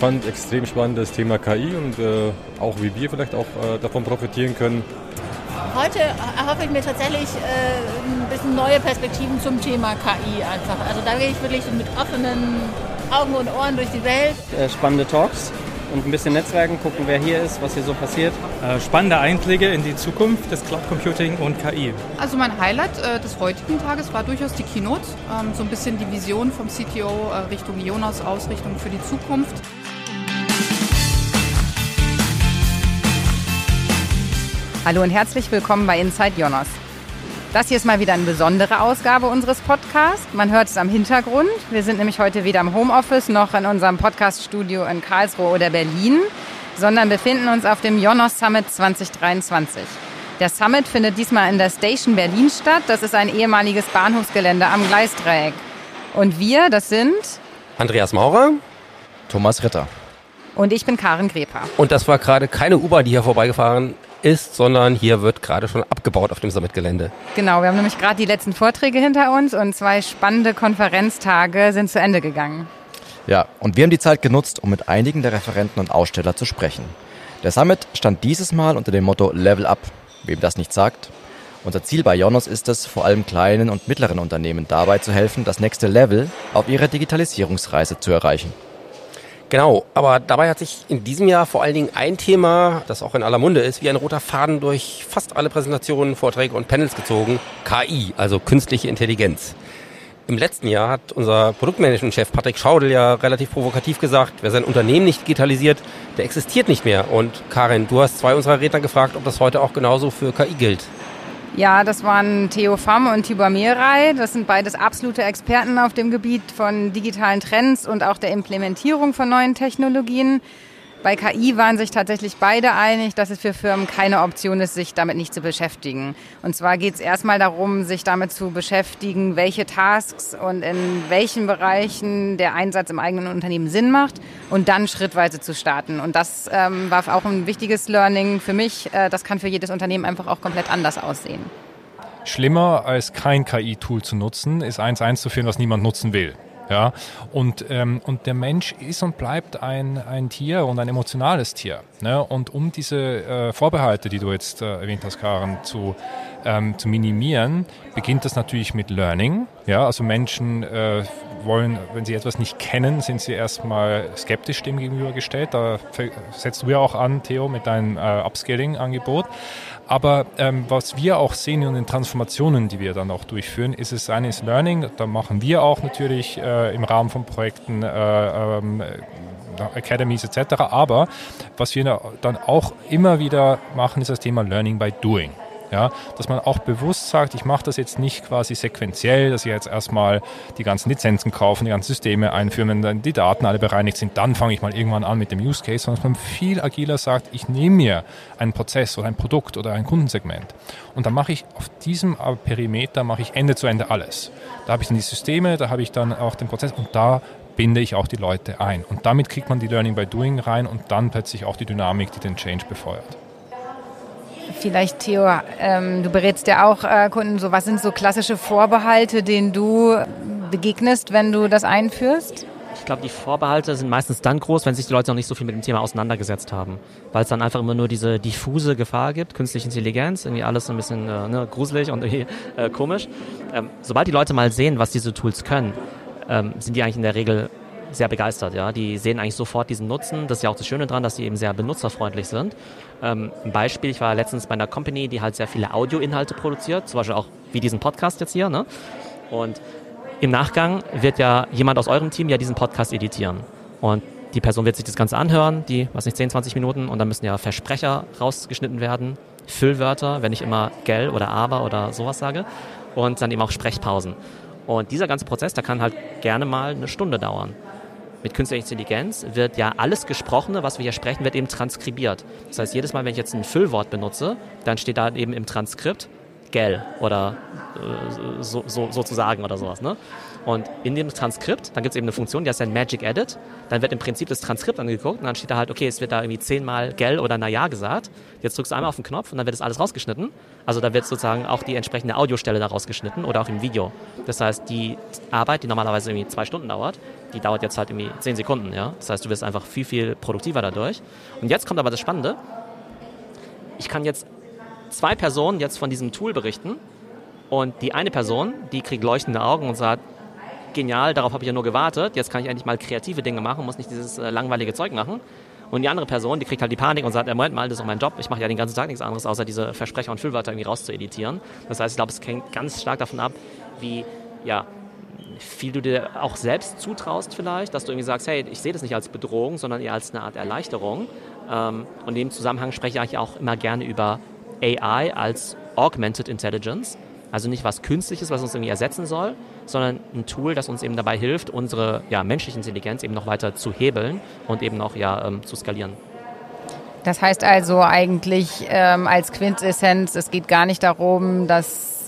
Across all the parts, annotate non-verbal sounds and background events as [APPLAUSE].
fand extrem spannend das Thema KI und äh, auch wie wir vielleicht auch äh, davon profitieren können. Heute erhoffe ich mir tatsächlich äh, ein bisschen neue Perspektiven zum Thema KI einfach. Also da gehe ich wirklich mit offenen Augen und Ohren durch die Welt. Äh, spannende Talks und ein bisschen Netzwerken, gucken, wer hier ist, was hier so passiert. Äh, spannende Einblicke in die Zukunft des Cloud Computing und KI. Also mein Highlight äh, des heutigen Tages war durchaus die Keynote. Ähm, so ein bisschen die Vision vom CTO äh, Richtung Jonas, Ausrichtung für die Zukunft. Hallo und herzlich willkommen bei Inside Jonas. Das hier ist mal wieder eine besondere Ausgabe unseres Podcasts. Man hört es am Hintergrund. Wir sind nämlich heute weder im Homeoffice noch in unserem Podcaststudio in Karlsruhe oder Berlin, sondern befinden uns auf dem Jonas Summit 2023. Der Summit findet diesmal in der Station Berlin statt. Das ist ein ehemaliges Bahnhofsgelände am Gleisdreieck. Und wir, das sind Andreas Maurer, Thomas Ritter. Und ich bin Karin Greper. Und das war gerade keine U-Bahn, die hier vorbeigefahren ist, sondern hier wird gerade schon abgebaut auf dem Summitgelände. Genau, wir haben nämlich gerade die letzten Vorträge hinter uns und zwei spannende Konferenztage sind zu Ende gegangen. Ja, und wir haben die Zeit genutzt, um mit einigen der Referenten und Aussteller zu sprechen. Der Summit stand dieses Mal unter dem Motto Level Up. Wem das nicht sagt. Unser Ziel bei Jonos ist es, vor allem kleinen und mittleren Unternehmen dabei zu helfen, das nächste Level auf ihrer Digitalisierungsreise zu erreichen. Genau, aber dabei hat sich in diesem Jahr vor allen Dingen ein Thema, das auch in aller Munde ist, wie ein roter Faden durch fast alle Präsentationen, Vorträge und Panels gezogen. KI, also künstliche Intelligenz. Im letzten Jahr hat unser Produktmanagement-Chef Patrick Schaudel ja relativ provokativ gesagt, wer sein Unternehmen nicht digitalisiert, der existiert nicht mehr. Und Karin, du hast zwei unserer Redner gefragt, ob das heute auch genauso für KI gilt. Ja, das waren Theo Pham und Tibor Mehrey. Das sind beides absolute Experten auf dem Gebiet von digitalen Trends und auch der Implementierung von neuen Technologien. Bei KI waren sich tatsächlich beide einig, dass es für Firmen keine Option ist, sich damit nicht zu beschäftigen. Und zwar geht es erstmal darum, sich damit zu beschäftigen, welche Tasks und in welchen Bereichen der Einsatz im eigenen Unternehmen Sinn macht und dann schrittweise zu starten. Und das ähm, war auch ein wichtiges Learning für mich. Äh, das kann für jedes Unternehmen einfach auch komplett anders aussehen. Schlimmer als kein KI-Tool zu nutzen, ist eins einzuführen, was niemand nutzen will. Ja, und, ähm, und der Mensch ist und bleibt ein, ein Tier und ein emotionales Tier. Ne? Und um diese äh, Vorbehalte, die du jetzt äh, erwähnt hast, Karen, zu, ähm, zu minimieren, beginnt das natürlich mit Learning. Ja, also Menschen äh, wollen, wenn sie etwas nicht kennen, sind sie erstmal skeptisch dem gegenübergestellt. Da setzt du ja auch an, Theo, mit deinem äh, Upscaling-Angebot. Aber ähm, was wir auch sehen in den Transformationen, die wir dann auch durchführen, ist es eines Learning. Da machen wir auch natürlich äh, im Rahmen von Projekten äh, ähm, Academies etc. Aber was wir dann auch immer wieder machen, ist das Thema Learning by Doing. Ja, dass man auch bewusst sagt, ich mache das jetzt nicht quasi sequenziell, dass ich jetzt erstmal die ganzen Lizenzen kaufen, die ganzen Systeme einführen, wenn dann die Daten alle bereinigt sind, dann fange ich mal irgendwann an mit dem Use Case, sondern dass man viel agiler sagt, ich nehme mir einen Prozess oder ein Produkt oder ein Kundensegment und dann mache ich auf diesem Perimeter mache ich Ende zu Ende alles. Da habe ich dann die Systeme, da habe ich dann auch den Prozess und da binde ich auch die Leute ein. Und damit kriegt man die Learning by Doing rein und dann plötzlich auch die Dynamik, die den Change befeuert. Vielleicht, Theo, ähm, du berätst ja auch äh, Kunden, so was sind so klassische Vorbehalte, denen du begegnest, wenn du das einführst? Ich glaube, die Vorbehalte sind meistens dann groß, wenn sich die Leute noch nicht so viel mit dem Thema auseinandergesetzt haben. Weil es dann einfach immer nur diese diffuse Gefahr gibt, künstliche Intelligenz, irgendwie alles so ein bisschen äh, ne, gruselig und äh, komisch. Ähm, sobald die Leute mal sehen, was diese Tools können, ähm, sind die eigentlich in der Regel sehr begeistert. Ja, die sehen eigentlich sofort diesen Nutzen. Das ist ja auch das Schöne dran, dass sie eben sehr benutzerfreundlich sind. Ähm, ein Beispiel: Ich war letztens bei einer Company, die halt sehr viele Audioinhalte produziert, zum Beispiel auch wie diesen Podcast jetzt hier. Ne? Und im Nachgang wird ja jemand aus eurem Team ja diesen Podcast editieren. Und die Person wird sich das Ganze anhören, die, was nicht, 10, 20 Minuten, und dann müssen ja Versprecher rausgeschnitten werden, Füllwörter, wenn ich immer gell oder aber oder sowas sage, und dann eben auch Sprechpausen. Und dieser ganze Prozess, der kann halt gerne mal eine Stunde dauern mit künstlicher Intelligenz wird ja alles Gesprochene, was wir hier sprechen, wird eben transkribiert. Das heißt, jedes Mal, wenn ich jetzt ein Füllwort benutze, dann steht da eben im Transkript Gell oder äh, so, so, sozusagen oder sowas. Ne? Und in dem Transkript, dann gibt es eben eine Funktion, die heißt dann Magic Edit. Dann wird im Prinzip das Transkript angeguckt und dann steht da halt, okay, es wird da irgendwie zehnmal Gell oder Naja gesagt. Jetzt drückst du einmal auf den Knopf und dann wird das alles rausgeschnitten. Also da wird sozusagen auch die entsprechende Audiostelle da rausgeschnitten oder auch im Video. Das heißt, die Arbeit, die normalerweise irgendwie zwei Stunden dauert, die dauert jetzt halt irgendwie zehn Sekunden. Ja? Das heißt, du wirst einfach viel, viel produktiver dadurch. Und jetzt kommt aber das Spannende. Ich kann jetzt zwei Personen jetzt von diesem Tool berichten und die eine Person, die kriegt leuchtende Augen und sagt, genial, darauf habe ich ja nur gewartet, jetzt kann ich endlich mal kreative Dinge machen, muss nicht dieses äh, langweilige Zeug machen. Und die andere Person, die kriegt halt die Panik und sagt, ja, Moment mal, das ist auch mein Job, ich mache ja den ganzen Tag nichts anderes, außer diese Versprecher und Füllwörter irgendwie rauszueditieren. Das heißt, ich glaube, es hängt ganz stark davon ab, wie, ja, viel du dir auch selbst zutraust vielleicht, dass du irgendwie sagst, hey, ich sehe das nicht als Bedrohung, sondern eher als eine Art Erleichterung. Ähm, und in dem Zusammenhang spreche ich eigentlich auch immer gerne über AI als Augmented Intelligence. Also nicht was Künstliches, was uns irgendwie ersetzen soll, sondern ein Tool, das uns eben dabei hilft, unsere ja, menschliche Intelligenz eben noch weiter zu hebeln und eben noch ja, ähm, zu skalieren. Das heißt also eigentlich ähm, als Quintessenz, es geht gar nicht darum, dass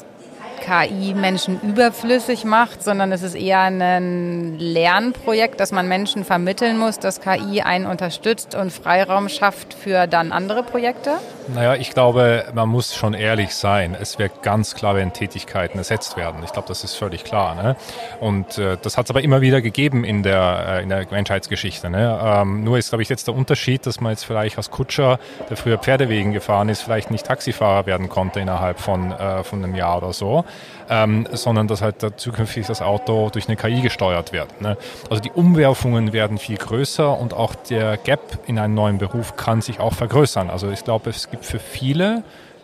KI Menschen überflüssig macht, sondern es ist eher ein Lernprojekt, das man Menschen vermitteln muss, dass KI einen unterstützt und Freiraum schafft für dann andere Projekte? Naja, ich glaube, man muss schon ehrlich sein. Es wird ganz klar, wenn Tätigkeiten ersetzt werden. Ich glaube, das ist völlig klar. Ne? Und äh, das hat es aber immer wieder gegeben in der, äh, in der Menschheitsgeschichte. Ne? Ähm, nur ist, glaube ich, jetzt der Unterschied, dass man jetzt vielleicht als Kutscher, der früher Pferdewegen gefahren ist, vielleicht nicht Taxifahrer werden konnte innerhalb von, äh, von einem Jahr oder so, ähm, sondern dass halt da zukünftig das Auto durch eine KI gesteuert wird. Ne? Also die Umwerfungen werden viel größer und auch der Gap in einen neuen Beruf kann sich auch vergrößern. Also ich glaube, es gibt für viele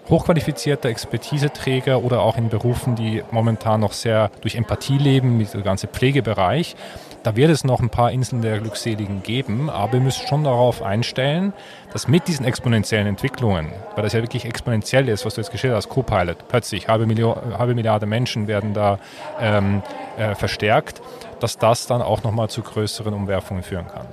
hochqualifizierte Expertiseträger oder auch in Berufen, die momentan noch sehr durch Empathie leben, wie der ganze Pflegebereich. Da wird es noch ein paar Inseln der Glückseligen geben, aber wir müssen schon darauf einstellen, dass mit diesen exponentiellen Entwicklungen, weil das ja wirklich exponentiell ist, was du jetzt geschildert hast, Copilot, plötzlich halbe, halbe Milliarde Menschen werden da ähm, äh, verstärkt, dass das dann auch nochmal zu größeren Umwerfungen führen kann.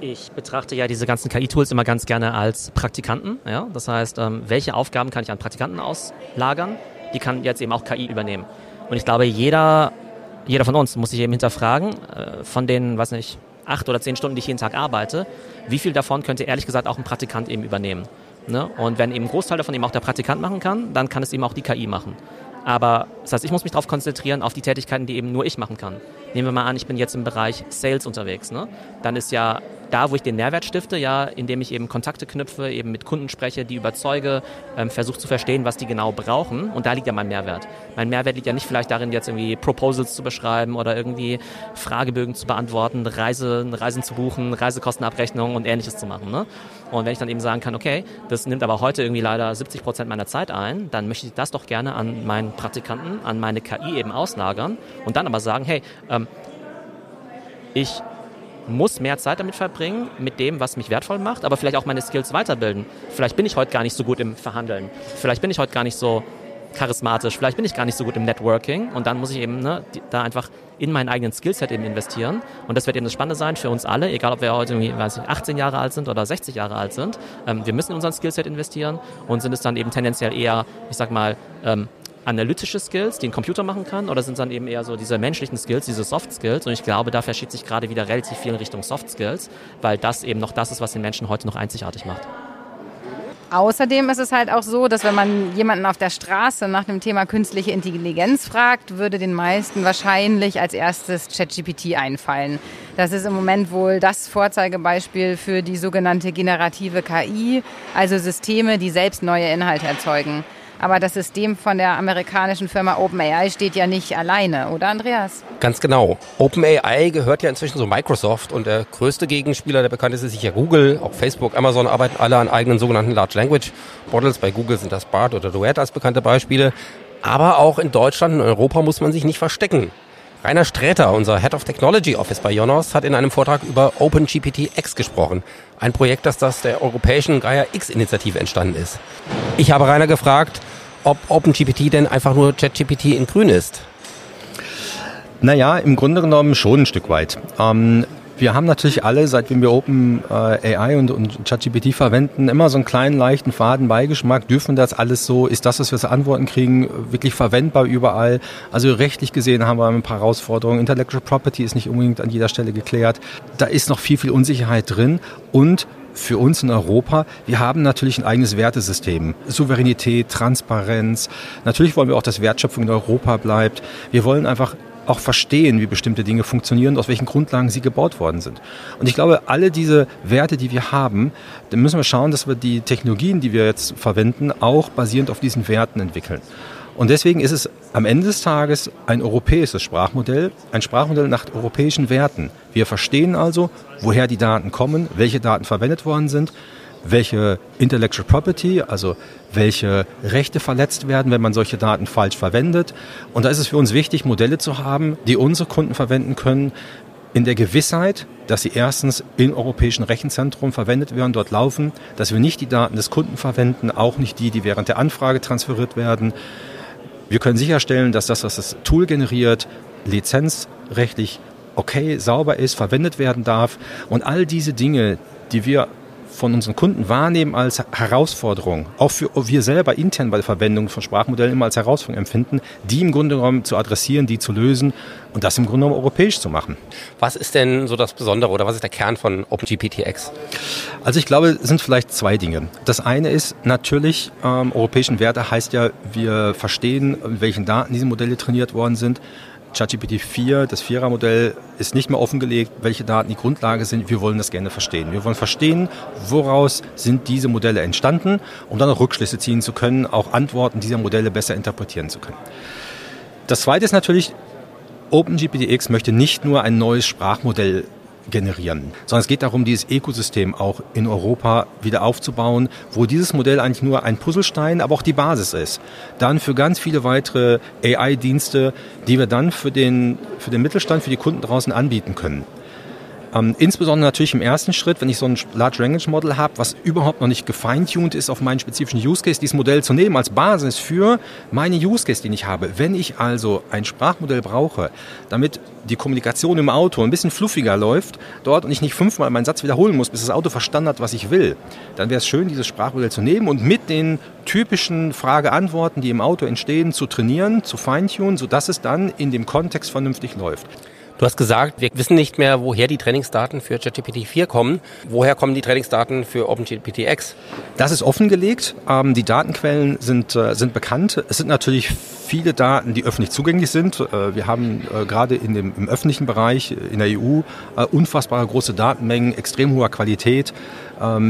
Ich betrachte ja diese ganzen KI-Tools immer ganz gerne als Praktikanten. Ja? Das heißt, ähm, welche Aufgaben kann ich an Praktikanten auslagern? Die kann jetzt eben auch KI übernehmen. Und ich glaube, jeder, jeder von uns muss sich eben hinterfragen, äh, von den, weiß nicht, acht oder zehn Stunden, die ich jeden Tag arbeite, wie viel davon könnte ehrlich gesagt auch ein Praktikant eben übernehmen? Ne? Und wenn eben ein Großteil davon eben auch der Praktikant machen kann, dann kann es eben auch die KI machen. Aber das heißt, ich muss mich darauf konzentrieren, auf die Tätigkeiten, die eben nur ich machen kann. Nehmen wir mal an, ich bin jetzt im Bereich Sales unterwegs. Ne? Dann ist ja da, wo ich den Mehrwert stifte, ja, indem ich eben Kontakte knüpfe, eben mit Kunden spreche, die überzeuge, ähm, versuche zu verstehen, was die genau brauchen. Und da liegt ja mein Mehrwert. Mein Mehrwert liegt ja nicht vielleicht darin, jetzt irgendwie Proposals zu beschreiben oder irgendwie Fragebögen zu beantworten, Reise, Reisen zu buchen, Reisekostenabrechnungen und ähnliches zu machen. Ne? Und wenn ich dann eben sagen kann, okay, das nimmt aber heute irgendwie leider 70 Prozent meiner Zeit ein, dann möchte ich das doch gerne an meinen Praktikanten, an meine KI eben auslagern und dann aber sagen, hey, ähm, ich muss mehr Zeit damit verbringen, mit dem, was mich wertvoll macht, aber vielleicht auch meine Skills weiterbilden. Vielleicht bin ich heute gar nicht so gut im Verhandeln. Vielleicht bin ich heute gar nicht so charismatisch. Vielleicht bin ich gar nicht so gut im Networking und dann muss ich eben ne, da einfach in meinen eigenen Skillset eben investieren. Und das wird eben das Spannende sein für uns alle, egal ob wir heute irgendwie, weiß ich, 18 Jahre alt sind oder 60 Jahre alt sind. Ähm, wir müssen in unseren Skillset investieren und sind es dann eben tendenziell eher, ich sag mal, ähm, analytische Skills, die ein Computer machen kann, oder sind es dann eben eher so diese menschlichen Skills, diese Soft Skills? Und ich glaube, da verschiebt sich gerade wieder relativ viel in Richtung Soft Skills, weil das eben noch das ist, was den Menschen heute noch einzigartig macht. Außerdem ist es halt auch so, dass wenn man jemanden auf der Straße nach dem Thema künstliche Intelligenz fragt, würde den meisten wahrscheinlich als erstes ChatGPT einfallen. Das ist im Moment wohl das Vorzeigebeispiel für die sogenannte generative KI, also Systeme, die selbst neue Inhalte erzeugen. Aber das System von der amerikanischen Firma OpenAI steht ja nicht alleine, oder Andreas? Ganz genau. OpenAI gehört ja inzwischen zu Microsoft und der größte Gegenspieler, der bekannt ist, ist sicher Google. Auch Facebook, Amazon arbeiten alle an eigenen sogenannten Large Language Models. Bei Google sind das BART oder Duet als bekannte Beispiele. Aber auch in Deutschland und Europa muss man sich nicht verstecken. Rainer Sträter, unser Head of Technology Office bei Jonas, hat in einem Vortrag über OpenGPT X gesprochen. Ein Projekt, das aus der europäischen Gaia X-Initiative entstanden ist. Ich habe Rainer gefragt, ob OpenGPT denn einfach nur ChatGPT in grün ist. Naja, im Grunde genommen schon ein Stück weit. Ähm, Wir haben natürlich alle, seitdem wir Open äh, und, und ChatGPT verwenden, immer so einen kleinen, leichten Fadenbeigeschmack. Dürfen das alles so? Ist das, was wir zu Antworten kriegen, wirklich verwendbar überall? Also rechtlich gesehen haben wir ein paar Herausforderungen. Intellectual Property ist nicht unbedingt an jeder Stelle geklärt. Da ist noch viel, viel Unsicherheit drin. Und für uns in Europa, wir haben natürlich ein eigenes Wertesystem. Souveränität, Transparenz. Natürlich wollen wir auch, dass Wertschöpfung in Europa bleibt. Wir wollen einfach auch verstehen, wie bestimmte Dinge funktionieren, aus welchen Grundlagen sie gebaut worden sind. Und ich glaube, alle diese Werte, die wir haben, dann müssen wir schauen, dass wir die Technologien, die wir jetzt verwenden, auch basierend auf diesen Werten entwickeln. Und deswegen ist es am Ende des Tages ein europäisches Sprachmodell, ein Sprachmodell nach europäischen Werten. Wir verstehen also, woher die Daten kommen, welche Daten verwendet worden sind, welche Intellectual Property, also welche Rechte verletzt werden, wenn man solche Daten falsch verwendet. Und da ist es für uns wichtig, Modelle zu haben, die unsere Kunden verwenden können, in der Gewissheit, dass sie erstens im europäischen Rechenzentrum verwendet werden, dort laufen, dass wir nicht die Daten des Kunden verwenden, auch nicht die, die während der Anfrage transferiert werden. Wir können sicherstellen, dass das, was das Tool generiert, lizenzrechtlich okay, sauber ist, verwendet werden darf. Und all diese Dinge, die wir von unseren Kunden wahrnehmen als Herausforderung, auch für wir selber intern bei der Verwendung von Sprachmodellen immer als Herausforderung empfinden, die im Grunde genommen zu adressieren, die zu lösen und das im Grunde genommen europäisch zu machen. Was ist denn so das Besondere oder was ist der Kern von OpenGPTX? Also ich glaube, es sind vielleicht zwei Dinge. Das eine ist natürlich, ähm, europäischen Werte heißt ja, wir verstehen, mit welchen Daten diese Modelle trainiert worden sind. ChatGPT 4, das Vierer-Modell, ist nicht mehr offengelegt, welche Daten die Grundlage sind. Wir wollen das gerne verstehen. Wir wollen verstehen, woraus sind diese Modelle entstanden, um dann auch Rückschlüsse ziehen zu können, auch Antworten dieser Modelle besser interpretieren zu können. Das zweite ist natürlich, OpenGPTX möchte nicht nur ein neues Sprachmodell generieren, sondern es geht darum, dieses Ökosystem auch in Europa wieder aufzubauen, wo dieses Modell eigentlich nur ein Puzzlestein, aber auch die Basis ist. Dann für ganz viele weitere AI-Dienste, die wir dann für den, für den Mittelstand, für die Kunden draußen anbieten können. Ähm, insbesondere natürlich im ersten Schritt, wenn ich so ein Large Language Model habe, was überhaupt noch nicht gefeintuned ist auf meinen spezifischen Use Case, dieses Modell zu nehmen als Basis für meine Use Case, den ich habe. Wenn ich also ein Sprachmodell brauche, damit die Kommunikation im Auto ein bisschen fluffiger läuft dort und ich nicht fünfmal meinen Satz wiederholen muss, bis das Auto verstanden hat, was ich will, dann wäre es schön, dieses Sprachmodell zu nehmen und mit den typischen Frage-Antworten, die im Auto entstehen, zu trainieren, zu feintunen, sodass es dann in dem Kontext vernünftig läuft. Du hast gesagt, wir wissen nicht mehr, woher die Trainingsdaten für ChatGPT 4 kommen. Woher kommen die Trainingsdaten für OpenGPT-X? Das ist offengelegt. Ähm, die Datenquellen sind, äh, sind bekannt. Es sind natürlich viele Daten, die öffentlich zugänglich sind. Äh, wir haben äh, gerade in dem, im öffentlichen Bereich in der EU unfassbare große Datenmengen, extrem hoher Qualität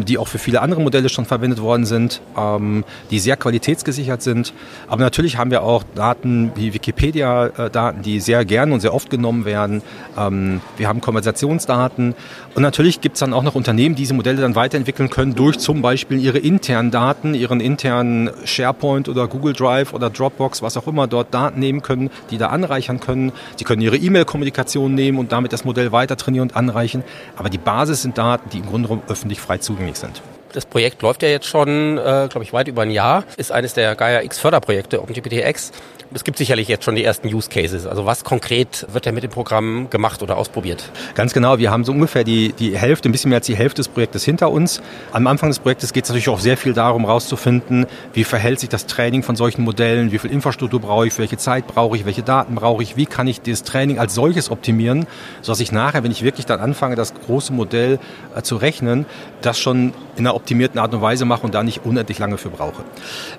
die auch für viele andere Modelle schon verwendet worden sind, ähm, die sehr qualitätsgesichert sind. Aber natürlich haben wir auch Daten wie Wikipedia-Daten, die sehr gern und sehr oft genommen werden. Ähm, wir haben Konversationsdaten und natürlich gibt es dann auch noch Unternehmen, die diese Modelle dann weiterentwickeln können durch zum Beispiel ihre internen Daten, ihren internen SharePoint oder Google Drive oder Dropbox, was auch immer dort Daten nehmen können, die da anreichern können. Sie können ihre E-Mail-Kommunikation nehmen und damit das Modell weiter trainieren und anreichen. Aber die Basis sind Daten, die im Grunde öffentlich frei zugänglich sind. Das Projekt läuft ja jetzt schon, äh, glaube ich, weit über ein Jahr. Ist eines der Gaia X Förderprojekte OpenGPT-X. Es gibt sicherlich jetzt schon die ersten Use Cases. Also was konkret wird denn mit dem Programm gemacht oder ausprobiert? Ganz genau. Wir haben so ungefähr die, die Hälfte, ein bisschen mehr als die Hälfte des Projektes hinter uns. Am Anfang des Projektes geht es natürlich auch sehr viel darum, herauszufinden, wie verhält sich das Training von solchen Modellen, wie viel Infrastruktur brauche ich, welche Zeit brauche ich, welche Daten brauche ich, wie kann ich das Training als solches optimieren, sodass ich nachher, wenn ich wirklich dann anfange, das große Modell äh, zu rechnen, das schon in einer optimierten Art und Weise mache und da nicht unendlich lange für brauche.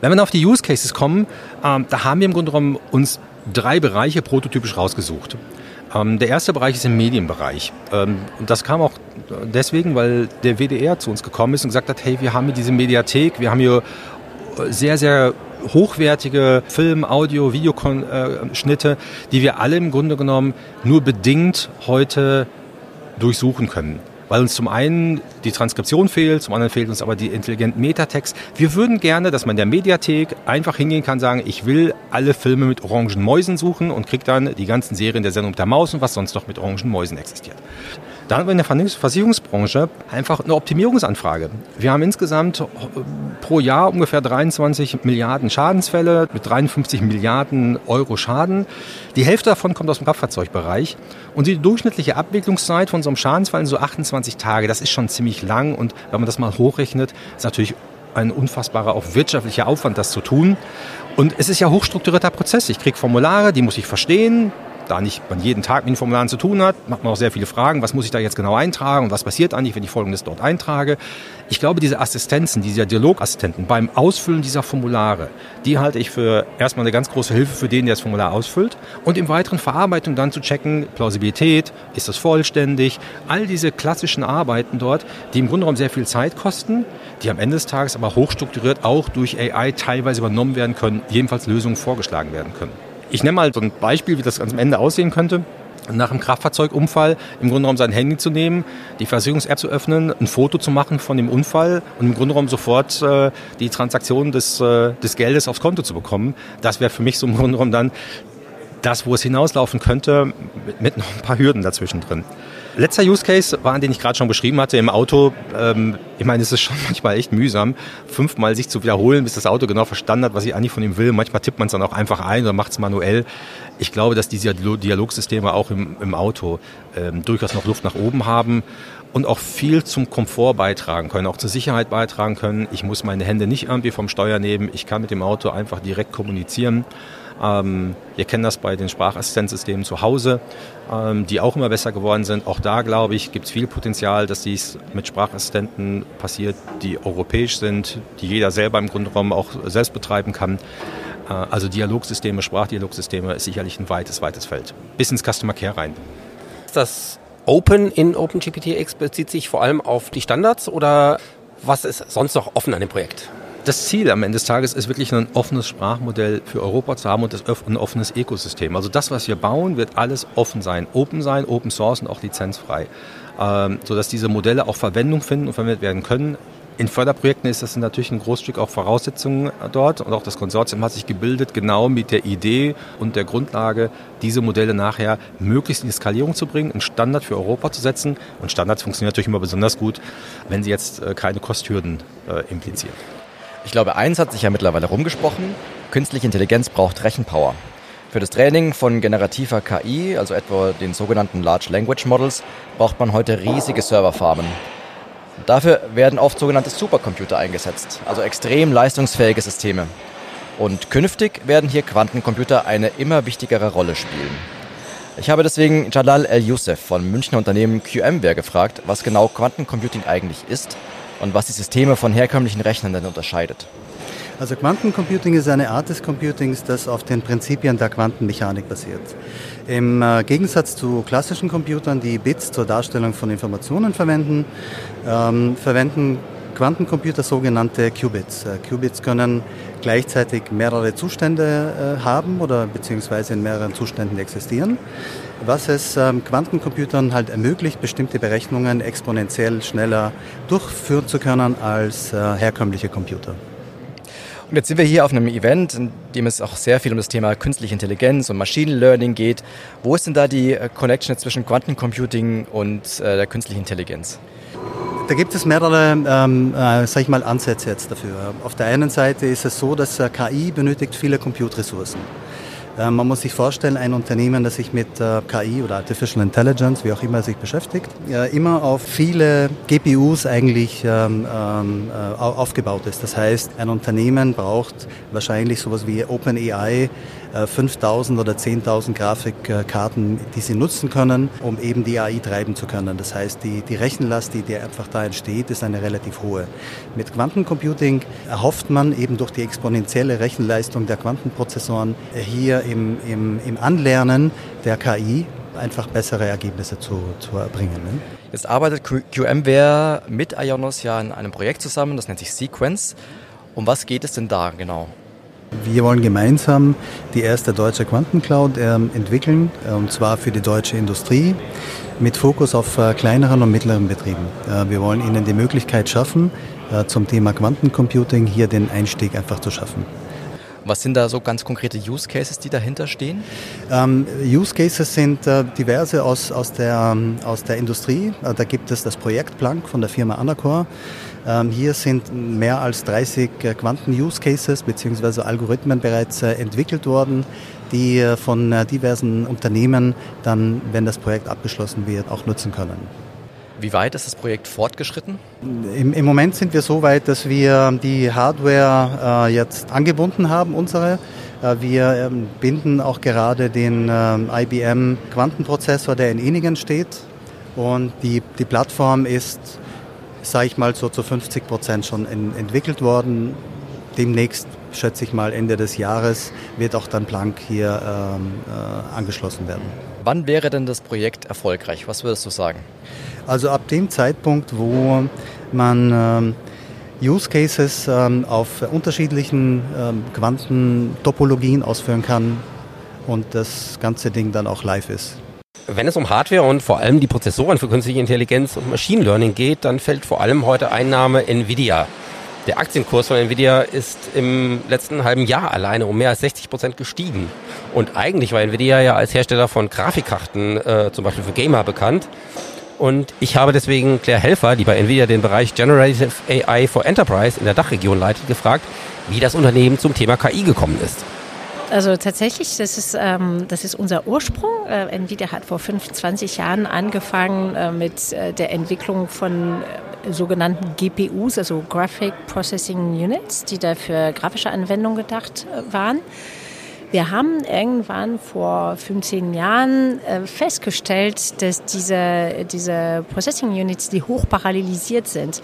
Wenn wir auf die Use Cases kommen, ähm, da haben wir im Grunde genommen uns drei Bereiche prototypisch rausgesucht. Ähm, der erste Bereich ist im Medienbereich. Ähm, und das kam auch deswegen, weil der WDR zu uns gekommen ist und gesagt hat, hey, wir haben hier diese Mediathek, wir haben hier sehr, sehr hochwertige Film, Audio, Videoschnitte, die wir alle im Grunde genommen nur bedingt heute durchsuchen können weil uns zum einen die Transkription fehlt, zum anderen fehlt uns aber die intelligenten Metatext. Wir würden gerne, dass man in der Mediathek einfach hingehen kann, sagen, ich will alle Filme mit orangen Mäusen suchen und kriegt dann die ganzen Serien der Sendung der Maus und was sonst noch mit orangen Mäusen existiert. Da haben wir in der Versicherungsbranche einfach eine Optimierungsanfrage. Wir haben insgesamt äh, pro Jahr ungefähr 23 Milliarden Schadensfälle mit 53 Milliarden Euro Schaden. Die Hälfte davon kommt aus dem Kraftfahrzeugbereich. Und die durchschnittliche Abwicklungszeit von so einem Schadensfall sind so 28 Tage. Das ist schon ziemlich lang. Und wenn man das mal hochrechnet, ist natürlich ein unfassbarer auch wirtschaftlicher Aufwand, das zu tun. Und es ist ja hochstrukturierter Prozess. Ich kriege Formulare, die muss ich verstehen da nicht man jeden Tag mit den Formularen zu tun hat, macht man auch sehr viele Fragen, was muss ich da jetzt genau eintragen und was passiert eigentlich, wenn ich Folgendes dort eintrage. Ich glaube, diese Assistenzen, diese Dialogassistenten beim Ausfüllen dieser Formulare, die halte ich für erstmal eine ganz große Hilfe für den, der das Formular ausfüllt und im weiteren Verarbeitung dann zu checken, Plausibilität, ist das vollständig, all diese klassischen Arbeiten dort, die im Grunde genommen sehr viel Zeit kosten, die am Ende des Tages aber hochstrukturiert auch durch AI teilweise übernommen werden können, jedenfalls Lösungen vorgeschlagen werden können. Ich nehme mal so ein Beispiel, wie das ganz am Ende aussehen könnte nach einem Kraftfahrzeugunfall im genommen sein Handy zu nehmen, die Versicherungs-App zu öffnen, ein Foto zu machen von dem Unfall und im genommen sofort äh, die Transaktion des, äh, des Geldes aufs Konto zu bekommen. Das wäre für mich so im genommen dann das, wo es hinauslaufen könnte, mit, mit noch ein paar Hürden dazwischen drin. Letzter Use Case war, den ich gerade schon beschrieben hatte, im Auto. Ähm, ich meine, es ist schon [LAUGHS] manchmal echt mühsam, fünfmal sich zu wiederholen, bis das Auto genau verstanden hat, was ich eigentlich von ihm will. Manchmal tippt man es dann auch einfach ein oder macht es manuell. Ich glaube, dass diese Dialogsysteme auch im, im Auto ähm, durchaus noch Luft nach oben haben und auch viel zum Komfort beitragen können, auch zur Sicherheit beitragen können. Ich muss meine Hände nicht irgendwie vom Steuer nehmen. Ich kann mit dem Auto einfach direkt kommunizieren. Ähm, wir kennen das bei den Sprachassistenzsystemen zu Hause, ähm, die auch immer besser geworden sind. Auch da, glaube ich, gibt es viel Potenzial, dass dies mit Sprachassistenten passiert, die europäisch sind, die jeder selber im Grundraum auch selbst betreiben kann. Äh, also Dialogsysteme, Sprachdialogsysteme ist sicherlich ein weites, weites Feld. Bis ins Customer Care rein. Ist das Open in OpenGPT-X bezieht sich vor allem auf die Standards oder was ist sonst noch offen an dem Projekt? Das Ziel am Ende des Tages ist wirklich ein offenes Sprachmodell für Europa zu haben und ein offenes Ökosystem. Also das, was wir bauen, wird alles offen sein. Open sein, Open Source und auch lizenzfrei. Ähm, sodass diese Modelle auch Verwendung finden und verwendet werden können. In Förderprojekten ist das natürlich ein Großstück auch Voraussetzungen dort und auch das Konsortium hat sich gebildet, genau mit der Idee und der Grundlage, diese Modelle nachher möglichst in die Skalierung zu bringen, einen Standard für Europa zu setzen. Und Standards funktionieren natürlich immer besonders gut, wenn sie jetzt äh, keine Kosthürden äh, implizieren. Ich glaube, eins hat sich ja mittlerweile rumgesprochen. Künstliche Intelligenz braucht Rechenpower. Für das Training von generativer KI, also etwa den sogenannten Large Language Models, braucht man heute riesige Serverfarmen. Dafür werden oft sogenannte Supercomputer eingesetzt, also extrem leistungsfähige Systeme. Und künftig werden hier Quantencomputer eine immer wichtigere Rolle spielen. Ich habe deswegen Jalal El-Youssef von Münchner Unternehmen QMware gefragt, was genau Quantencomputing eigentlich ist und was die Systeme von herkömmlichen Rechnern denn unterscheidet. Also Quantencomputing ist eine Art des Computings, das auf den Prinzipien der Quantenmechanik basiert. Im äh, Gegensatz zu klassischen Computern, die Bits zur Darstellung von Informationen verwenden, ähm, verwenden Quantencomputer sogenannte Qubits. Äh, Qubits können gleichzeitig mehrere Zustände äh, haben oder beziehungsweise in mehreren Zuständen existieren was es ähm, Quantencomputern halt ermöglicht, bestimmte Berechnungen exponentiell schneller durchführen zu können als äh, herkömmliche Computer. Und jetzt sind wir hier auf einem Event, in dem es auch sehr viel um das Thema künstliche Intelligenz und Machine Learning geht. Wo ist denn da die äh, Connection zwischen Quantencomputing und der künstlichen Intelligenz? Da gibt es mehrere, ähm, äh, sag ich mal, Ansätze jetzt dafür. Auf der einen Seite ist es so, dass äh, KI benötigt viele Compute-Ressourcen. Äh, man muss sich vorstellen, ein Unternehmen, das sich mit äh, KI oder Artificial Intelligence, wie auch immer, sich beschäftigt, immer auf viele GPUs eigentlich ähm, ähm, äh, aufgebaut ist. Das heißt, ein Unternehmen braucht wahrscheinlich sowas wie OpenAI 5000 oder 10.000 Grafikkarten, die sie nutzen können, um eben die AI treiben zu können. Das heißt, die, die Rechenlast, die, die einfach da entsteht, ist eine relativ hohe. Mit Quantencomputing erhofft man eben durch die exponentielle Rechenleistung der Quantenprozessoren hier im, im, im Anlernen der KI einfach bessere Ergebnisse zu, zu erbringen. Ne? Jetzt arbeitet QMware mit Ionos ja in einem Projekt zusammen, das nennt sich Sequence. Um was geht es denn da genau? Wir wollen gemeinsam die erste deutsche Quantencloud ähm, entwickeln, äh, und zwar für die deutsche Industrie mit Fokus auf äh, kleineren und mittleren Betrieben. Äh, wir wollen ihnen die Möglichkeit schaffen, zum Thema Quantencomputing hier den Einstieg einfach zu schaffen. Was sind da so ganz konkrete Use Cases, die dahinter stehen? Ähm, Use Cases sind äh, diverse aus, aus, der, ähm, aus der Industrie. Äh, da gibt es das Projekt Planck von der Firma Anacor. Ähm, hier sind mehr als 30 äh, Quanten-Use Cases bzw. Algorithmen bereits äh, entwickelt worden, die äh, von diversen Unternehmen dann, wenn das Projekt abgeschlossen wird, auch nutzen können. Wie weit ist das Projekt fortgeschritten? Im, Im, Moment sind wir so weit, dass wir die Hardware äh, jetzt angebunden haben, unsere. Äh, wir ähm, binden auch gerade den äh, IBM Quantenprozessor, der in Eningen steht. Und die, die Plattform ist, sage ich mal, so zu 50 Prozent schon in, entwickelt worden. Demnächst, schätze ich mal, Ende des Jahres wird auch dann Planck hier ähm, äh, angeschlossen werden. Wann wäre denn das Projekt erfolgreich? Was würdest du sagen? Also ab dem Zeitpunkt, wo man ähm, Use Cases ähm, auf unterschiedlichen ähm, Quantentopologien ausführen kann und das ganze Ding dann auch live ist. Wenn es um Hardware und vor allem die Prozessoren für künstliche Intelligenz und Machine Learning geht, dann fällt vor allem heute Einnahme Nvidia. Der Aktienkurs von Nvidia ist im letzten halben Jahr alleine um mehr als 60 Prozent gestiegen. Und eigentlich war Nvidia ja als Hersteller von Grafikkarten, äh, zum Beispiel für Gamer, bekannt. Und ich habe deswegen Claire Helfer, die bei Nvidia den Bereich Generative AI for Enterprise in der Dachregion leitet, gefragt, wie das Unternehmen zum Thema KI gekommen ist. Also tatsächlich, das ist, ähm, das ist unser Ursprung. Äh, Nvidia hat vor 25 Jahren angefangen äh, mit äh, der Entwicklung von äh, sogenannten GPUs, also Graphic Processing Units, die da für grafische Anwendungen gedacht äh, waren. Wir haben irgendwann vor 15 Jahren äh, festgestellt, dass diese, diese Processing Units, die hochparallelisiert sind,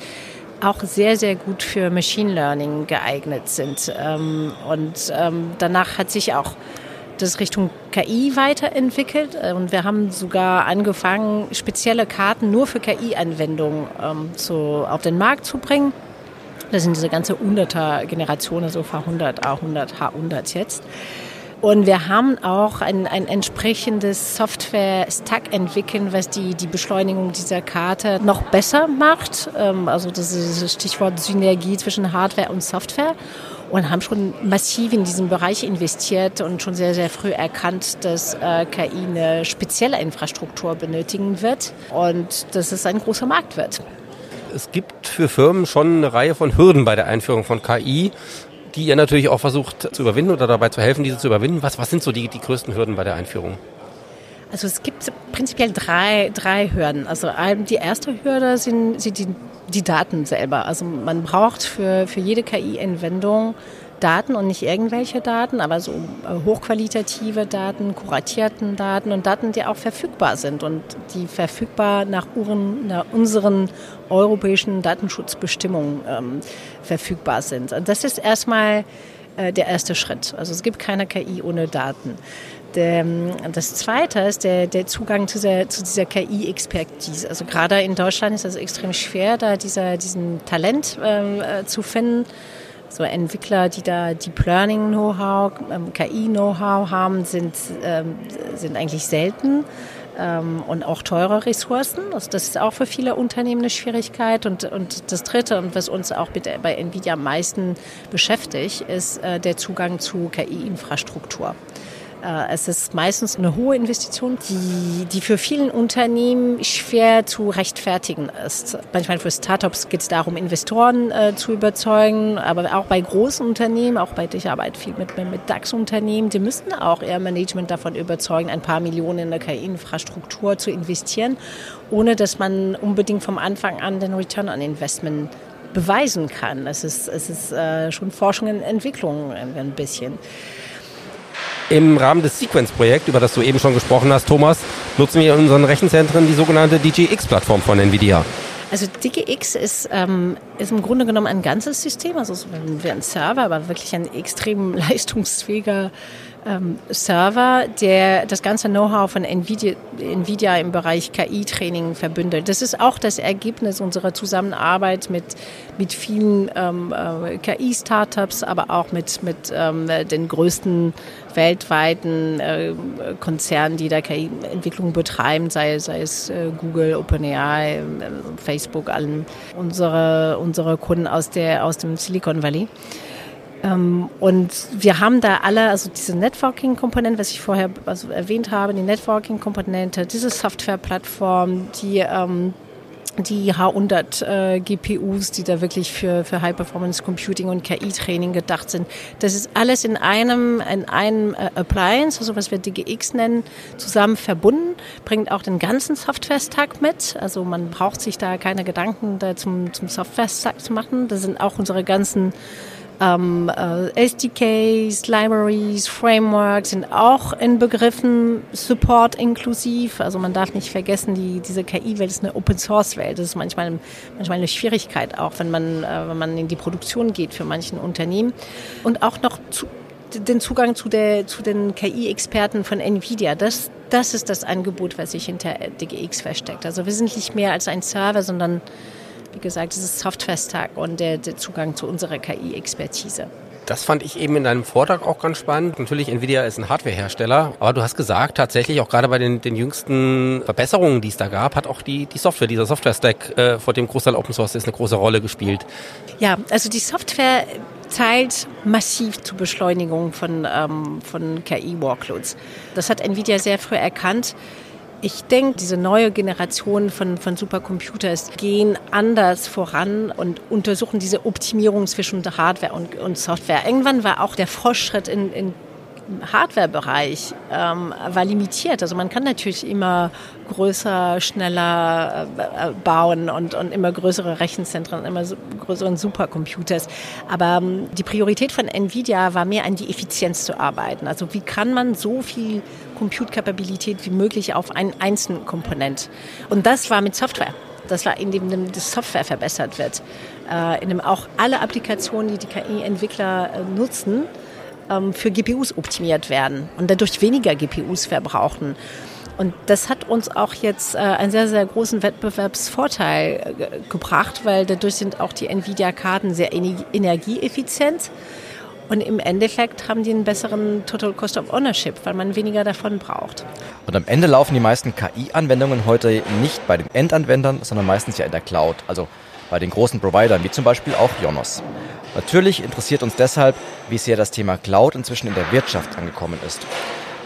auch sehr, sehr gut für Machine Learning geeignet sind. Ähm, und ähm, danach hat sich auch das Richtung KI weiterentwickelt äh, und wir haben sogar angefangen, spezielle Karten nur für KI-Anwendungen ähm, auf den Markt zu bringen. Das sind diese ganze 100er Generationen, so V100, A100, H100 jetzt. Und wir haben auch ein, ein entsprechendes Software-Stack entwickelt, was die, die Beschleunigung dieser Karte noch besser macht. Ähm, also das ist das Stichwort Synergie zwischen Hardware und Software. Und haben schon massiv in diesen Bereich investiert und schon sehr, sehr früh erkannt, dass äh, KI eine spezielle Infrastruktur benötigen wird und dass es ein großer Markt wird. Es gibt für Firmen schon eine Reihe von Hürden bei der Einführung von KI die ihr natürlich auch versucht zu überwinden oder dabei zu helfen, diese zu überwinden. Was, was sind so die, die größten Hürden bei der Einführung? Also es gibt prinzipiell drei, drei Hürden. Also die erste Hürde sind, sind die, die Daten selber. Also man braucht für, für jede KI-Anwendung Daten und nicht irgendwelche Daten, aber so äh, hochqualitative Daten, kuratierten Daten und Daten, die auch verfügbar sind und die verfügbar nach, unseren europäischen Datenschutzbestimmungen ähm, verfügbar sind. Und das ist erstmal äh, der erste Schritt. Also es gibt keine KI ohne Daten. Der, ähm, das Zweite ist der, der Zugang zu dieser, zu dieser KI-Expertise. Also gerade in Deutschland ist es extrem schwer, da dieser, diesen Talent ähm, äh, zu finden so Entwickler, die da Deep Learning Know-how, ähm, KI Know-how haben, sind, ähm, sind eigentlich selten ähm, und auch teure Ressourcen. Also das ist auch für viele Unternehmen eine Schwierigkeit. Und, und das Dritte, und was uns auch bei Nvidia am meisten beschäftigt, ist äh, der Zugang zu KI-Infrastruktur. Äh, es ist meistens eine hohe Investition, die, die für vielen Unternehmen schwer zu rechtfertigen ist. Manchmal für Startups geht es darum, Investoren äh, zu überzeugen, aber auch bei großen Unternehmen, auch bei ich arbeite viel mit, mit DAX-Unternehmen, die müssen auch ihr Management davon überzeugen, ein paar Millionen in der KI-Infrastruktur zu investieren, ohne dass man unbedingt vom Anfang an den Return on Investment beweisen kann. Es ist, es ist äh, schon Forschung und Entwicklung ein bisschen. Im Rahmen des Sequence-Projekts, über das du eben schon gesprochen hast, Thomas, nutzen wir in unseren Rechenzentren die sogenannte DGX-Plattform von NVIDIA. Also DGX ist, ähm, ist im Grunde genommen ein ganzes System, also wie ein Server, aber wirklich ein extrem [LAUGHS] leistungsfähiger ähm, Server, der das ganze Know-how von Nvidia, Nvidia im Bereich KI-Training verbündelt. Das ist auch das Ergebnis unserer Zusammenarbeit mit, mit vielen ähm, äh, KI-Startups, aber auch mit, mit ähm, den größten weltweiten äh, Konzernen, die da KI-Entwicklung betreiben, sei, sei es äh, Google, OpenAI, äh, Facebook, allen unsere, unsere Kunden aus, der, aus dem Silicon Valley. Ähm, und wir haben da alle, also diese Networking-Komponente, was ich vorher also erwähnt habe, die Networking-Komponente, diese Software-Plattform, die ähm, die H100 äh, GPUs, die da wirklich für, für High Performance Computing und KI-Training gedacht sind. Das ist alles in einem, in einem äh, Appliance, also was wir DGX nennen, zusammen verbunden, bringt auch den ganzen Software-Stack mit. Also man braucht sich da keine Gedanken da zum, zum Software-Stack zu machen. Das sind auch unsere ganzen ähm, äh, SDKs, Libraries, Frameworks sind auch in Begriffen Support inklusiv. Also man darf nicht vergessen, die, diese KI-Welt ist eine Open-Source-Welt. Das ist manchmal, manchmal eine Schwierigkeit, auch wenn man, äh, wenn man in die Produktion geht für manchen Unternehmen. Und auch noch zu, den Zugang zu, der, zu den KI-Experten von NVIDIA. Das, das ist das Angebot, was sich hinter DGX versteckt. Also wir sind nicht mehr als ein Server, sondern wie gesagt, dieses Software-Stack und der, der Zugang zu unserer KI-Expertise. Das fand ich eben in deinem Vortrag auch ganz spannend. Natürlich, Nvidia ist ein Hardwarehersteller, aber du hast gesagt, tatsächlich auch gerade bei den, den jüngsten Verbesserungen, die es da gab, hat auch die, die Software, dieser Software-Stack, äh, vor dem Großteil Open Source ist, eine große Rolle gespielt. Ja, also die Software teilt massiv zur Beschleunigung von, ähm, von KI-Workloads. Das hat Nvidia sehr früh erkannt. Ich denke, diese neue Generation von, von Supercomputers gehen anders voran und untersuchen diese Optimierung zwischen Hardware und, und Software. Irgendwann war auch der Fortschritt in, in Hardware-Bereich ähm, war limitiert. Also man kann natürlich immer größer, schneller äh, bauen und, und immer größere Rechenzentren, immer größeren Supercomputers. Aber ähm, die Priorität von Nvidia war mehr an die Effizienz zu arbeiten. Also wie kann man so viel Compute-Kapabilität wie möglich auf einen einzelnen Komponent? Und das war mit Software. Das war, indem die Software verbessert wird, äh, in dem auch alle Applikationen, die die KI-Entwickler äh, nutzen, ähm, für GPUs optimiert werden und dadurch weniger GPUs verbrauchen. Und das hat uns auch jetzt äh, einen sehr, sehr großen Wettbewerbsvorteil äh, gebracht, weil dadurch sind auch die Nvidia-Karten sehr energieeffizient. Und im Endeffekt haben die einen besseren Total Cost of Ownership, weil man weniger davon braucht. Und am Ende laufen die meisten KI-Anwendungen heute nicht bei den Endanwendern, sondern meistens ja in der Cloud. Also bei den großen Providern, wie zum Beispiel auch Jonos. Natürlich interessiert uns deshalb, wie sehr das Thema Cloud inzwischen in der Wirtschaft angekommen ist.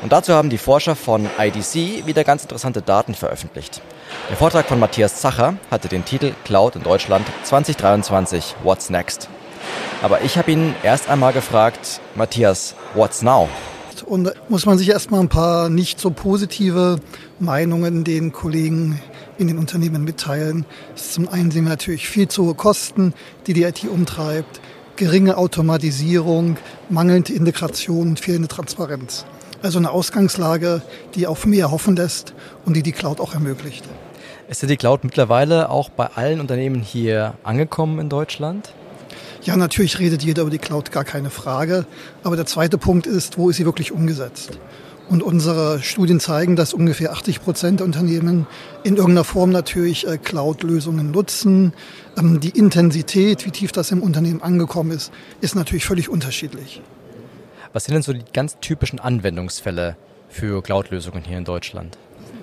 Und dazu haben die Forscher von IDC wieder ganz interessante Daten veröffentlicht. Der Vortrag von Matthias Zacher hatte den Titel Cloud in Deutschland 2023 What's Next? Aber ich habe ihn erst einmal gefragt, Matthias, what's now? Und muss man sich erstmal ein paar nicht so positive Meinungen den Kollegen in den Unternehmen mitteilen. Zum einen sehen wir natürlich viel zu hohe Kosten, die die IT umtreibt, geringe Automatisierung, mangelnde Integration und fehlende Transparenz. Also eine Ausgangslage, die auf mehr hoffen lässt und die die Cloud auch ermöglicht. Ist denn die Cloud mittlerweile auch bei allen Unternehmen hier angekommen in Deutschland? Ja, natürlich redet jeder über die Cloud, gar keine Frage. Aber der zweite Punkt ist, wo ist sie wirklich umgesetzt? Und unsere Studien zeigen, dass ungefähr 80 Prozent der Unternehmen in irgendeiner Form natürlich äh, Cloud-Lösungen nutzen. Ähm, die Intensität, wie tief das im Unternehmen angekommen ist, ist natürlich völlig unterschiedlich. Was sind denn so die ganz typischen Anwendungsfälle für Cloud-Lösungen hier in Deutschland?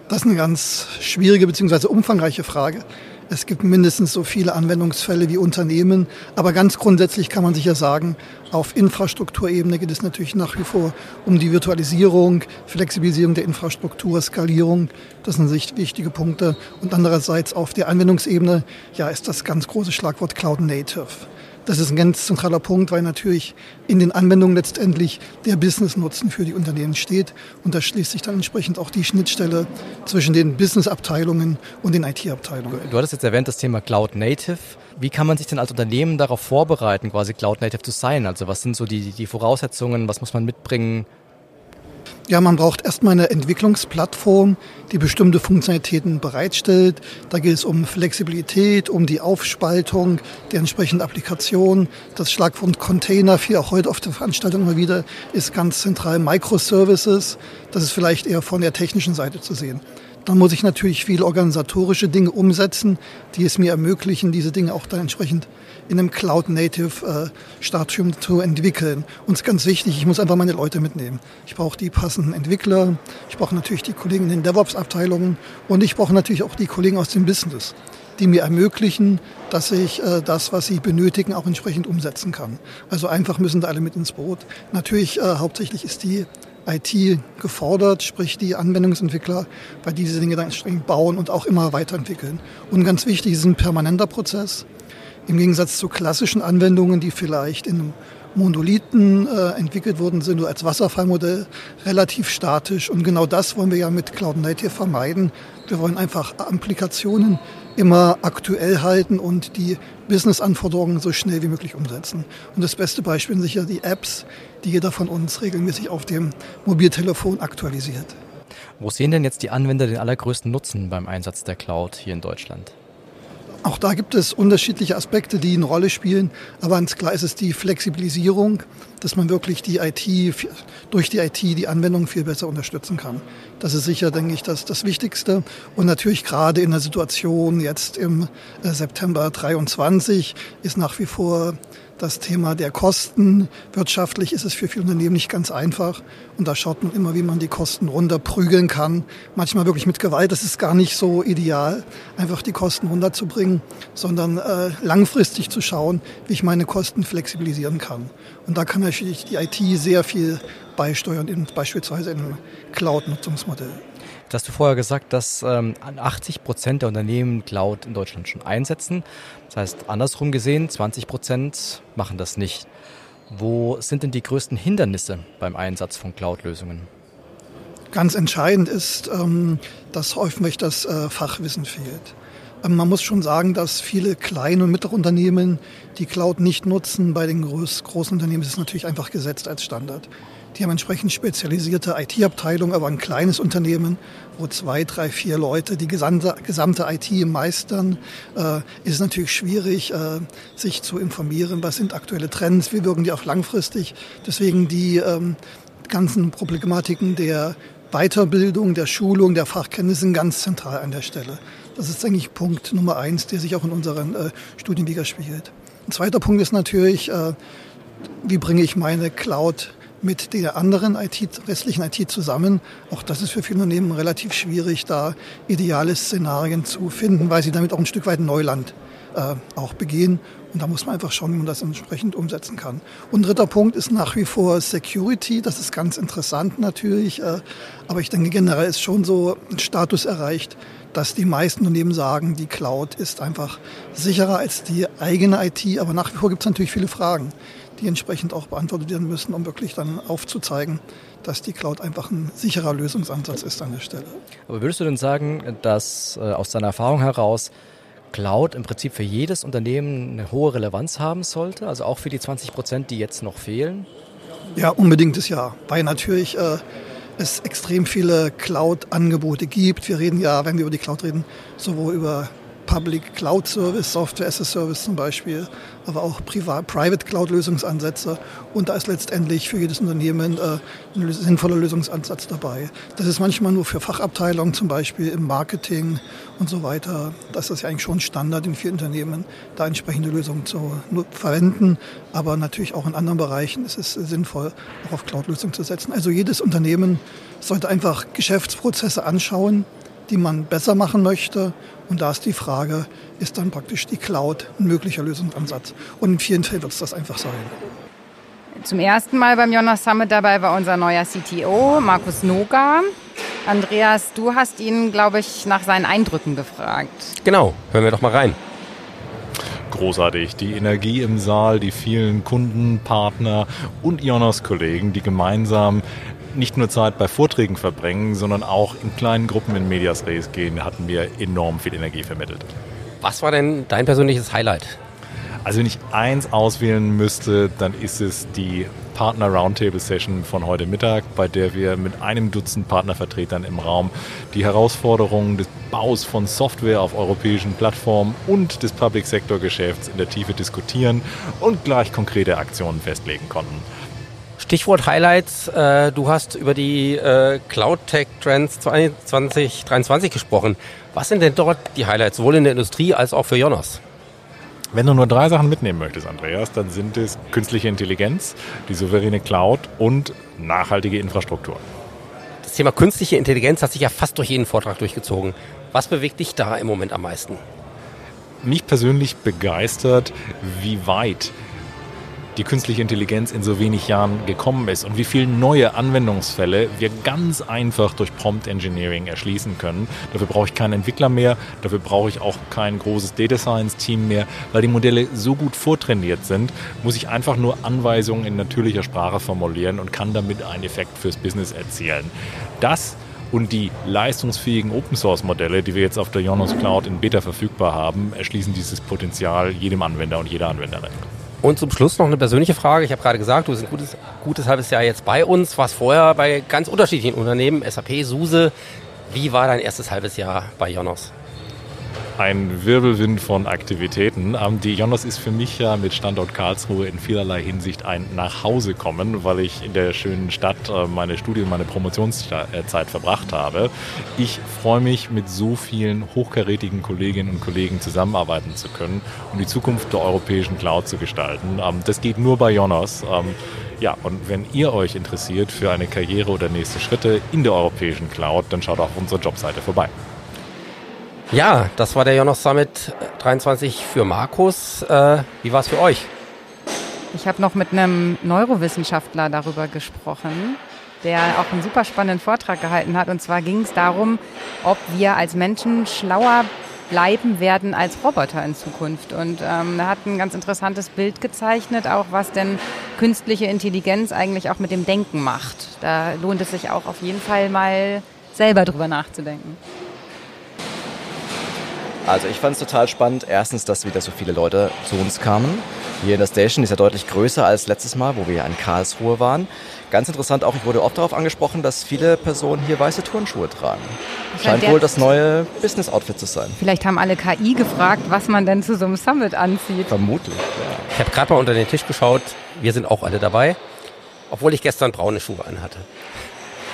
Das ist eine ganz schwierige bzw. umfangreiche Frage. Es gibt mindestens so viele Anwendungsfälle wie Unternehmen, aber ganz grundsätzlich kann man sicher sagen, auf Infrastrukturebene geht es natürlich nach wie vor um die Virtualisierung, Flexibilisierung der Infrastruktur, Skalierung. Das sind sich wichtige Punkte. Und andererseits auf der Anwendungsebene, ja, ist das ganz große Schlagwort Cloud Native. Das ist ein ganz zentraler Punkt, weil natürlich in den Anwendungen letztendlich der Business-Nutzen für die Unternehmen steht. Und da schließt sich dann entsprechend auch die Schnittstelle zwischen den Business-Abteilungen und den IT-Abteilungen. Du hattest jetzt erwähnt das Thema Cloud Native. Wie kann man sich denn als Unternehmen darauf vorbereiten, quasi Cloud Native zu sein? Also was sind so die, die Voraussetzungen? Was muss man mitbringen? Ja, man braucht erstmal eine Entwicklungsplattform, die bestimmte Funktionalitäten bereitstellt. Da geht es um Flexibilität, um die Aufspaltung der entsprechenden Applikation. Das Schlagwort Container, viel auch heute auf der Veranstaltung immer wieder, ist ganz zentral Microservices. Das ist vielleicht eher von der technischen Seite zu sehen. Dann muss ich natürlich viele organisatorische Dinge umsetzen, die es mir ermöglichen, diese Dinge auch dann entsprechend in einem Cloud-Native-Stadium äh, zu entwickeln. Und es ist ganz wichtig, ich muss einfach meine Leute mitnehmen. Ich brauche die passenden Entwickler, ich brauche natürlich die Kollegen in den DevOps-Abteilungen und ich brauche natürlich auch die Kollegen aus dem Business, die mir ermöglichen, dass ich äh, das, was sie benötigen, auch entsprechend umsetzen kann. Also einfach müssen da alle mit ins Boot. Natürlich äh, hauptsächlich ist die IT gefordert, sprich die Anwendungsentwickler, weil die diese Dinge dann entsprechend bauen und auch immer weiterentwickeln. Und ganz wichtig, es ist ein permanenter Prozess. Im Gegensatz zu klassischen Anwendungen, die vielleicht in einem Monolithen äh, entwickelt worden sind, nur als Wasserfallmodell, relativ statisch. Und genau das wollen wir ja mit Cloud Native vermeiden. Wir wollen einfach Applikationen immer aktuell halten und die Business-Anforderungen so schnell wie möglich umsetzen. Und das beste Beispiel sind sicher die Apps, die jeder von uns regelmäßig auf dem Mobiltelefon aktualisiert. Wo sehen denn jetzt die Anwender den allergrößten Nutzen beim Einsatz der Cloud hier in Deutschland? Auch da gibt es unterschiedliche Aspekte, die eine Rolle spielen. Aber ganz klar ist es die Flexibilisierung, dass man wirklich die IT, durch die IT die Anwendung viel besser unterstützen kann. Das ist sicher, denke ich, das, das Wichtigste. Und natürlich gerade in der Situation jetzt im äh, September 23 ist nach wie vor das Thema der Kosten. Wirtschaftlich ist es für viele Unternehmen nicht ganz einfach. Und da schaut man immer, wie man die Kosten runterprügeln kann. Manchmal wirklich mit Gewalt. Das ist gar nicht so ideal, einfach die Kosten runterzubringen, sondern äh, langfristig zu schauen, wie ich meine Kosten flexibilisieren kann. Und da kann natürlich die IT sehr viel beisteuern, in, beispielsweise im Cloud-Nutzungsmodell. Jetzt hast du vorher gesagt, dass ähm, 80 Prozent der Unternehmen Cloud in Deutschland schon einsetzen. Das heißt, andersrum gesehen, 20 Prozent machen das nicht. Wo sind denn die größten Hindernisse beim Einsatz von Cloud-Lösungen? Ganz entscheidend ist, ähm, dass häufig das äh, Fachwissen fehlt. Ähm, man muss schon sagen, dass viele kleine und mittlere Unternehmen die Cloud nicht nutzen. Bei den großen Unternehmen ist es natürlich einfach gesetzt als Standard. Die haben entsprechend spezialisierte IT-Abteilungen, aber ein kleines Unternehmen, wo zwei, drei, vier Leute die gesamte, gesamte IT meistern, äh, ist natürlich schwierig, äh, sich zu informieren, was sind aktuelle Trends, wie wirken die auch langfristig. Deswegen die ähm, ganzen Problematiken der Weiterbildung, der Schulung, der Fachkenntnisse sind ganz zentral an der Stelle. Das ist eigentlich Punkt Nummer eins, der sich auch in unseren äh, Studien widerspiegelt. Ein zweiter Punkt ist natürlich, äh, wie bringe ich meine Cloud mit der anderen IT, restlichen IT zusammen. Auch das ist für viele Unternehmen relativ schwierig, da ideale Szenarien zu finden, weil sie damit auch ein Stück weit Neuland äh, auch begehen. Und da muss man einfach schauen, wie man das entsprechend umsetzen kann. Und dritter Punkt ist nach wie vor Security. Das ist ganz interessant natürlich. Äh, aber ich denke, generell ist schon so ein Status erreicht, dass die meisten Unternehmen sagen, die Cloud ist einfach sicherer als die eigene IT. Aber nach wie vor gibt es natürlich viele Fragen die entsprechend auch beantwortet werden müssen, um wirklich dann aufzuzeigen, dass die Cloud einfach ein sicherer Lösungsansatz ist an der Stelle. Aber würdest du denn sagen, dass äh, aus deiner Erfahrung heraus Cloud im Prinzip für jedes Unternehmen eine hohe Relevanz haben sollte, also auch für die 20 Prozent, die jetzt noch fehlen? Ja, unbedingtes Ja, weil natürlich äh, es extrem viele Cloud-Angebote gibt. Wir reden ja, wenn wir über die Cloud reden, sowohl über Public Cloud Service, Software as a Service zum Beispiel, aber auch Private Cloud Lösungsansätze. Und da ist letztendlich für jedes Unternehmen äh, ein sinnvoller Lösungsansatz dabei. Das ist manchmal nur für Fachabteilungen, zum Beispiel im Marketing und so weiter. Das ist ja eigentlich schon Standard in vielen Unternehmen, da entsprechende Lösungen zu verwenden. Aber natürlich auch in anderen Bereichen ist es sinnvoll, auch auf Cloud-Lösungen zu setzen. Also jedes Unternehmen sollte einfach Geschäftsprozesse anschauen, die man besser machen möchte. Und da ist die Frage, ist dann praktisch die Cloud ein möglicher Lösungsansatz? Und in vielen Fällen wird es das einfach sein. Zum ersten Mal beim Jonas Summit dabei war unser neuer CTO, Markus Noga. Andreas, du hast ihn, glaube ich, nach seinen Eindrücken gefragt. Genau, hören wir doch mal rein. Großartig. Die Energie im Saal, die vielen Kunden, Partner und Jonas-Kollegen, die gemeinsam nicht nur Zeit bei Vorträgen verbringen, sondern auch in kleinen Gruppen in Medias Res gehen, hatten mir enorm viel Energie vermittelt. Was war denn dein persönliches Highlight? Also wenn ich eins auswählen müsste, dann ist es die Partner Roundtable Session von heute Mittag, bei der wir mit einem Dutzend Partnervertretern im Raum die Herausforderungen des Baus von Software auf europäischen Plattformen und des Public Sector Geschäfts in der Tiefe diskutieren und gleich konkrete Aktionen festlegen konnten. Stichwort Highlights. Äh, du hast über die äh, Cloud Tech Trends 2023 gesprochen. Was sind denn dort die Highlights, sowohl in der Industrie als auch für Jonas? Wenn du nur drei Sachen mitnehmen möchtest, Andreas, dann sind es künstliche Intelligenz, die souveräne Cloud und nachhaltige Infrastruktur. Das Thema künstliche Intelligenz hat sich ja fast durch jeden Vortrag durchgezogen. Was bewegt dich da im Moment am meisten? Mich persönlich begeistert, wie weit die künstliche Intelligenz in so wenig Jahren gekommen ist und wie viele neue Anwendungsfälle wir ganz einfach durch Prompt Engineering erschließen können. Dafür brauche ich keinen Entwickler mehr, dafür brauche ich auch kein großes Data Science Team mehr, weil die Modelle so gut vortrainiert sind, muss ich einfach nur Anweisungen in natürlicher Sprache formulieren und kann damit einen Effekt fürs Business erzielen. Das und die leistungsfähigen Open Source Modelle, die wir jetzt auf der Jonos Cloud in Beta verfügbar haben, erschließen dieses Potenzial jedem Anwender und jeder Anwenderin. Und zum Schluss noch eine persönliche Frage. Ich habe gerade gesagt, du bist ein gutes, gutes halbes Jahr jetzt bei uns, warst vorher bei ganz unterschiedlichen Unternehmen, SAP, SUSE. Wie war dein erstes halbes Jahr bei Jonos? Ein Wirbelwind von Aktivitäten. Ähm, die Jonas ist für mich ja mit Standort Karlsruhe in vielerlei Hinsicht ein Nachhausekommen, weil ich in der schönen Stadt äh, meine Studien, meine Promotionszeit verbracht habe. Ich freue mich, mit so vielen hochkarätigen Kolleginnen und Kollegen zusammenarbeiten zu können und die Zukunft der europäischen Cloud zu gestalten. Ähm, das geht nur bei Jonas. Ähm, ja, und wenn ihr euch interessiert für eine Karriere oder nächste Schritte in der europäischen Cloud, dann schaut auf unserer Jobseite vorbei. Ja, das war der Jonas Summit 23 für Markus. Äh, wie war es für euch? Ich habe noch mit einem Neurowissenschaftler darüber gesprochen, der auch einen super spannenden Vortrag gehalten hat. Und zwar ging es darum, ob wir als Menschen schlauer bleiben werden als Roboter in Zukunft. Und ähm, er hat ein ganz interessantes Bild gezeichnet, auch was denn künstliche Intelligenz eigentlich auch mit dem Denken macht. Da lohnt es sich auch auf jeden Fall mal selber drüber nachzudenken. Also ich fand es total spannend. Erstens, dass wieder so viele Leute zu uns kamen. Hier in der Station ist ja deutlich größer als letztes Mal, wo wir ja in Karlsruhe waren. Ganz interessant auch, ich wurde oft darauf angesprochen, dass viele Personen hier weiße Turnschuhe tragen. Scheint wohl das neue Business-Outfit zu sein. Vielleicht haben alle KI gefragt, was man denn zu so einem Summit anzieht. Vermutlich. Ja. Ich habe gerade mal unter den Tisch geschaut. Wir sind auch alle dabei. Obwohl ich gestern braune Schuhe anhatte.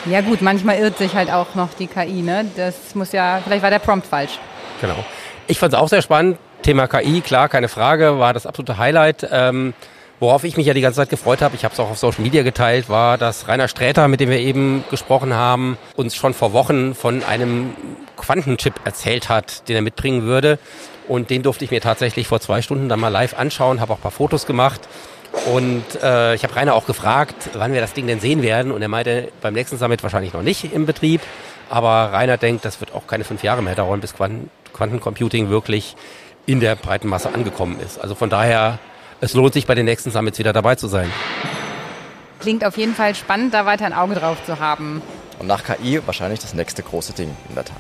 Ja gut, manchmal irrt sich halt auch noch die KI. Ne? Das muss ja, vielleicht war der Prompt falsch. Genau. Ich fand es auch sehr spannend. Thema KI, klar, keine Frage, war das absolute Highlight. Ähm, worauf ich mich ja die ganze Zeit gefreut habe, ich habe es auch auf Social Media geteilt, war, dass Rainer Sträter, mit dem wir eben gesprochen haben, uns schon vor Wochen von einem Quantenchip erzählt hat, den er mitbringen würde. Und den durfte ich mir tatsächlich vor zwei Stunden dann mal live anschauen, habe auch paar Fotos gemacht. Und äh, ich habe Rainer auch gefragt, wann wir das Ding denn sehen werden. Und er meinte, beim nächsten Summit wahrscheinlich noch nicht im Betrieb. Aber Rainer denkt, das wird auch keine fünf Jahre mehr dauern, bis Quanten Quantencomputing wirklich in der breiten Masse angekommen ist. Also von daher, es lohnt sich bei den nächsten Summits wieder dabei zu sein. Klingt auf jeden Fall spannend, da weiter ein Auge drauf zu haben. Und nach KI wahrscheinlich das nächste große Ding in der Tat.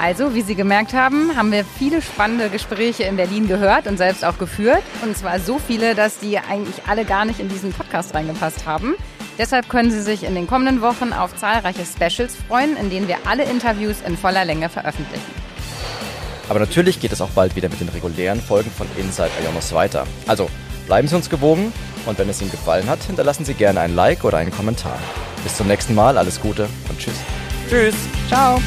Also, wie Sie gemerkt haben, haben wir viele spannende Gespräche in Berlin gehört und selbst auch geführt. Und zwar so viele, dass die eigentlich alle gar nicht in diesen Podcast reingepasst haben. Deshalb können Sie sich in den kommenden Wochen auf zahlreiche Specials freuen, in denen wir alle Interviews in voller Länge veröffentlichen. Aber natürlich geht es auch bald wieder mit den regulären Folgen von Inside Ionos weiter. Also bleiben Sie uns gewogen und wenn es Ihnen gefallen hat, hinterlassen Sie gerne ein Like oder einen Kommentar. Bis zum nächsten Mal, alles Gute und tschüss. Tschüss. Ciao.